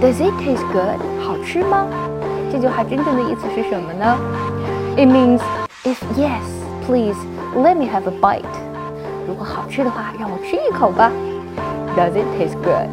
Does it taste good? 好吃吗？这句话真正的意思是什么呢？It means if yes, please let me have a bite. 如果好吃的话，让我吃一口吧。Does it taste good?